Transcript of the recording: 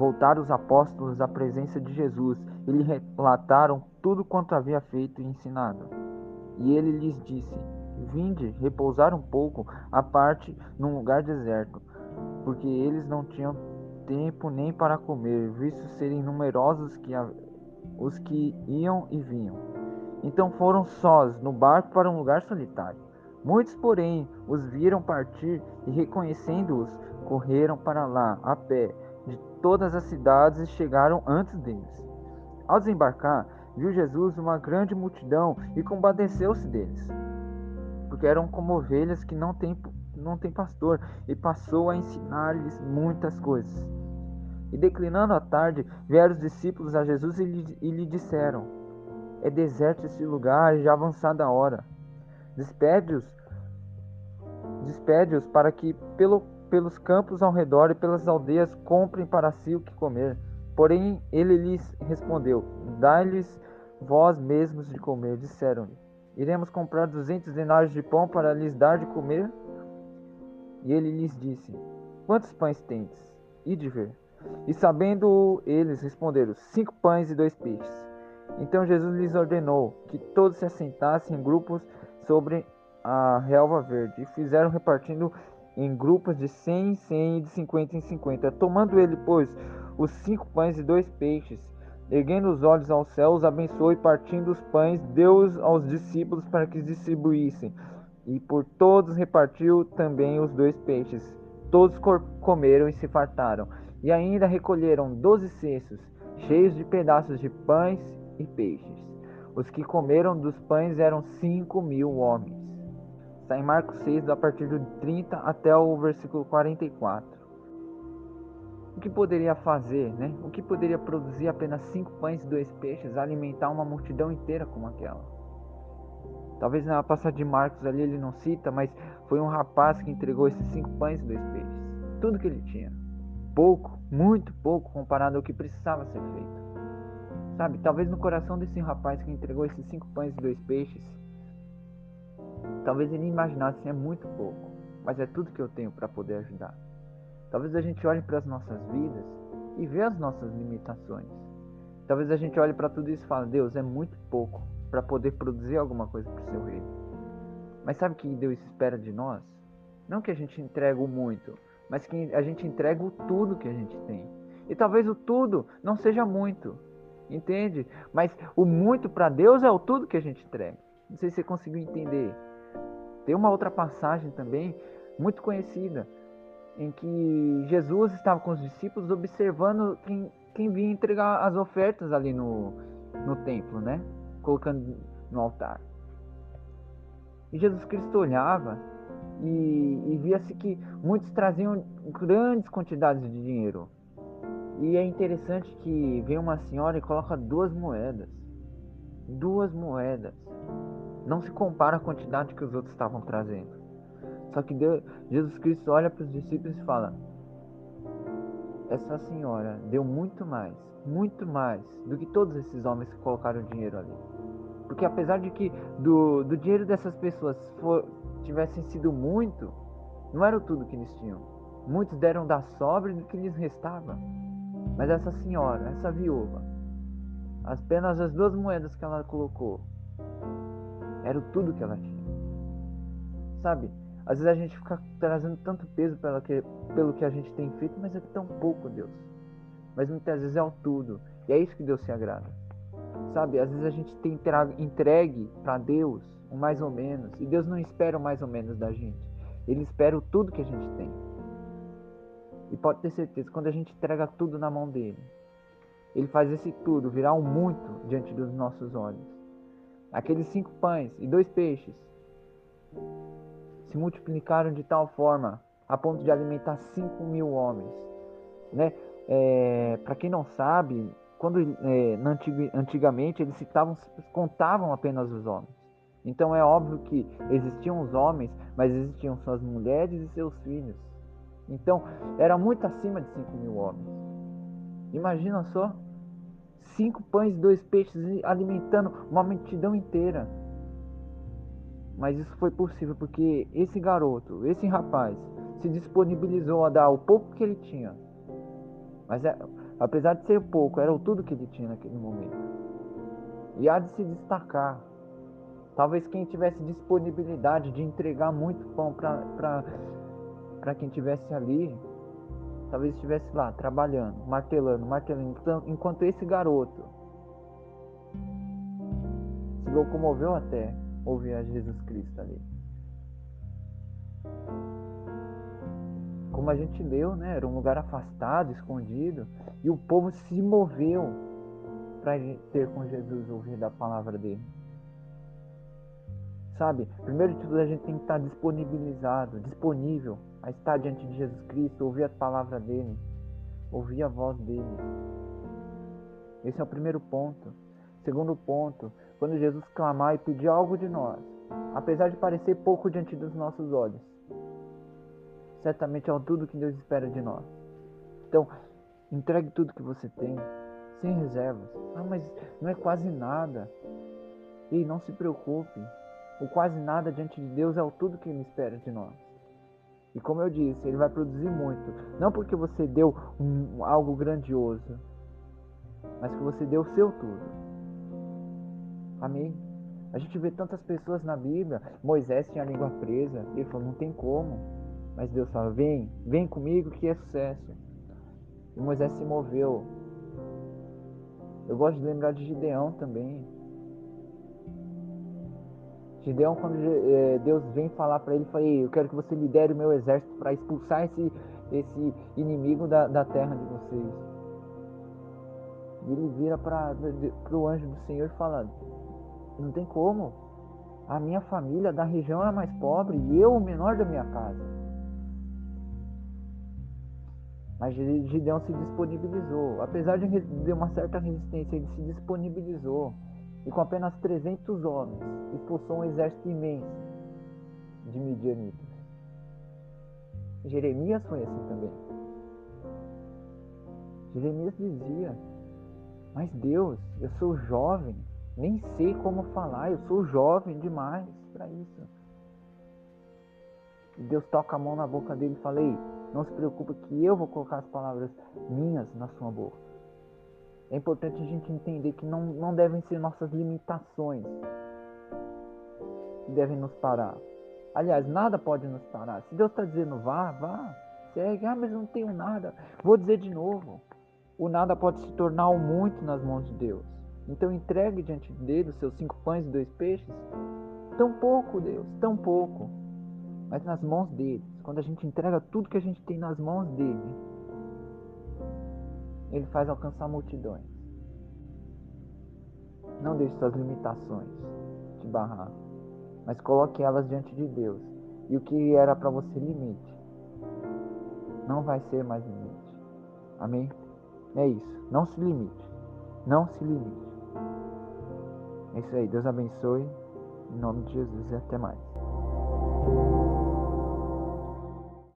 voltaram os apóstolos à presença de Jesus e lhe relataram tudo quanto havia feito e ensinado. E ele lhes disse: Vinde repousar um pouco à parte num lugar deserto, porque eles não tinham tempo nem para comer, visto serem numerosos que os que iam e vinham. Então foram sós no barco para um lugar solitário. Muitos, porém, os viram partir e, reconhecendo-os, correram para lá a pé de todas as cidades chegaram antes deles. Ao desembarcar, viu Jesus uma grande multidão e compadeceu-se deles, porque eram como ovelhas que não têm, não têm pastor, e passou a ensinar-lhes muitas coisas. E declinando a tarde, vieram os discípulos a Jesus e lhe, e lhe disseram: É deserto esse lugar, e já avançada a hora. Despede-os, despede-os para que pelo, pelos campos ao redor e pelas aldeias comprem para si o que comer. Porém, ele lhes respondeu: Dai-lhes vós mesmos de comer. Disseram-lhe: Iremos comprar duzentos denários de pão para lhes dar de comer? E ele lhes disse: Quantos pães tendes? de ver. E sabendo eles, responderam: Cinco pães e dois peixes. Então Jesus lhes ordenou que todos se assentassem em grupos sobre a relva verde, e fizeram repartindo em grupos de cem em cem e de cinquenta em cinquenta. Tomando ele, pois, os cinco pães e dois peixes, erguendo os olhos ao céu, os abençoou e partindo os pães, deu-os aos discípulos para que os distribuíssem. E por todos repartiu também os dois peixes. Todos comeram e se fartaram. E ainda recolheram doze cestos, cheios de pedaços de pães e peixes. Os que comeram dos pães eram cinco mil homens. Está em Marcos 6, a partir do 30 até o versículo 44. O que poderia fazer, né? O que poderia produzir apenas cinco pães e dois peixes, alimentar uma multidão inteira como aquela? Talvez na passagem de Marcos ali ele não cita, mas foi um rapaz que entregou esses cinco pães e dois peixes. Tudo que ele tinha. Pouco, muito pouco comparado ao que precisava ser feito. Sabe, talvez no coração desse rapaz que entregou esses cinco pães e dois peixes, talvez ele imaginasse é muito pouco, mas é tudo que eu tenho para poder ajudar. Talvez a gente olhe para as nossas vidas e veja as nossas limitações. Talvez a gente olhe para tudo isso e fale, Deus, é muito pouco para poder produzir alguma coisa para o seu reino. Mas sabe o que Deus espera de nós? Não que a gente entregue o muito, mas que a gente entregue o tudo que a gente tem. E talvez o tudo não seja muito, entende? Mas o muito para Deus é o tudo que a gente entrega. Não sei se você conseguiu entender. Tem uma outra passagem também, muito conhecida, em que Jesus estava com os discípulos observando quem, quem vinha entregar as ofertas ali no, no templo, né? Colocando no altar. E Jesus Cristo olhava e, e via-se que muitos traziam grandes quantidades de dinheiro. E é interessante que vem uma senhora e coloca duas moedas. Duas moedas. Não se compara a quantidade que os outros estavam trazendo. Só que Deus, Jesus Cristo olha para os discípulos e fala: Essa senhora deu muito mais, muito mais do que todos esses homens que colocaram dinheiro ali. Porque apesar de que do, do dinheiro dessas pessoas for, tivessem sido muito, não era tudo que eles tinham. Muitos deram da sobra do que lhes restava. Mas essa senhora, essa viúva, apenas as duas moedas que ela colocou, era tudo que ela tinha. Sabe? Às vezes a gente fica trazendo tanto peso pelo que, pelo que a gente tem feito, mas é tão pouco, Deus. Mas muitas vezes é o tudo. E é isso que Deus se agrada. Sabe? Às vezes a gente tem entregue para Deus um mais ou menos. E Deus não espera o mais ou menos da gente. Ele espera o tudo que a gente tem. E pode ter certeza, quando a gente entrega tudo na mão dele, ele faz esse tudo virar um muito diante dos nossos olhos. Aqueles cinco pães e dois peixes se multiplicaram de tal forma a ponto de alimentar cinco mil homens. Né? É, Para quem não sabe, quando é, antigamente eles citavam, contavam apenas os homens. Então é óbvio que existiam os homens, mas existiam suas mulheres e seus filhos. Então era muito acima de 5 mil homens. Imagina só, cinco pães e dois peixes alimentando uma multidão inteira. Mas isso foi possível porque esse garoto, esse rapaz, se disponibilizou a dar o pouco que ele tinha. Mas é, Apesar de ser pouco, era tudo que ele tinha naquele momento. E há de se destacar. Talvez quem tivesse disponibilidade de entregar muito pão para quem tivesse ali, talvez estivesse lá trabalhando, martelando, martelando, enquanto esse garoto se locomoveu até ouvir a Jesus Cristo ali. Como a gente leu, né? Era um lugar afastado, escondido, e o povo se moveu para ter com Jesus ouvir da palavra dele. Sabe? Primeiro de tudo a gente tem que estar disponibilizado, disponível a estar diante de Jesus Cristo, ouvir a palavra dele, ouvir a voz dele. Esse é o primeiro ponto. Segundo ponto, quando Jesus clamar e pedir algo de nós, apesar de parecer pouco diante dos nossos olhos, certamente é tudo que Deus espera de nós. Então, entregue tudo que você tem, sem reservas. Ah, mas não é quase nada. E não se preocupe. O quase nada diante de Deus é o tudo que Ele espera de nós. E como eu disse, Ele vai produzir muito. Não porque você deu um, algo grandioso, mas que você deu o seu tudo. Amém? A gente vê tantas pessoas na Bíblia. Moisés tinha a língua presa. Ele falou: não tem como. Mas Deus fala: vem, vem comigo que é sucesso. E Moisés se moveu. Eu gosto de lembrar de Gideão também. Gideão, quando eh, Deus vem falar para ele, fala, eu quero que você lidere o meu exército para expulsar esse, esse inimigo da, da terra de vocês. E ele vira para o anjo do Senhor e fala, não tem como. A minha família da região é mais pobre e eu o menor da minha casa. Mas Gideão se disponibilizou. Apesar de uma certa resistência, ele se disponibilizou. E com apenas 300 homens, expulsou um exército imenso de midianitas. Jeremias foi assim também. Jeremias dizia: Mas Deus, eu sou jovem, nem sei como falar, eu sou jovem demais para isso. E Deus toca a mão na boca dele e fala: Ei, não se preocupe que eu vou colocar as palavras minhas na sua boca. É importante a gente entender que não, não devem ser nossas limitações que devem nos parar. Aliás, nada pode nos parar. Se Deus está dizendo vá, vá, segue. Ah, mas não tenho nada. Vou dizer de novo. O nada pode se tornar o muito nas mãos de Deus. Então entregue diante dele os seus cinco pães e dois peixes. Tão pouco, Deus, tão pouco. Mas nas mãos dele quando a gente entrega tudo que a gente tem nas mãos dele, ele faz alcançar multidões. Não deixe suas limitações te barrar, mas coloque elas diante de Deus. E o que era para você limite, não vai ser mais limite. Amém? É isso. Não se limite. Não se limite. É isso aí. Deus abençoe. Em nome de Jesus e até mais.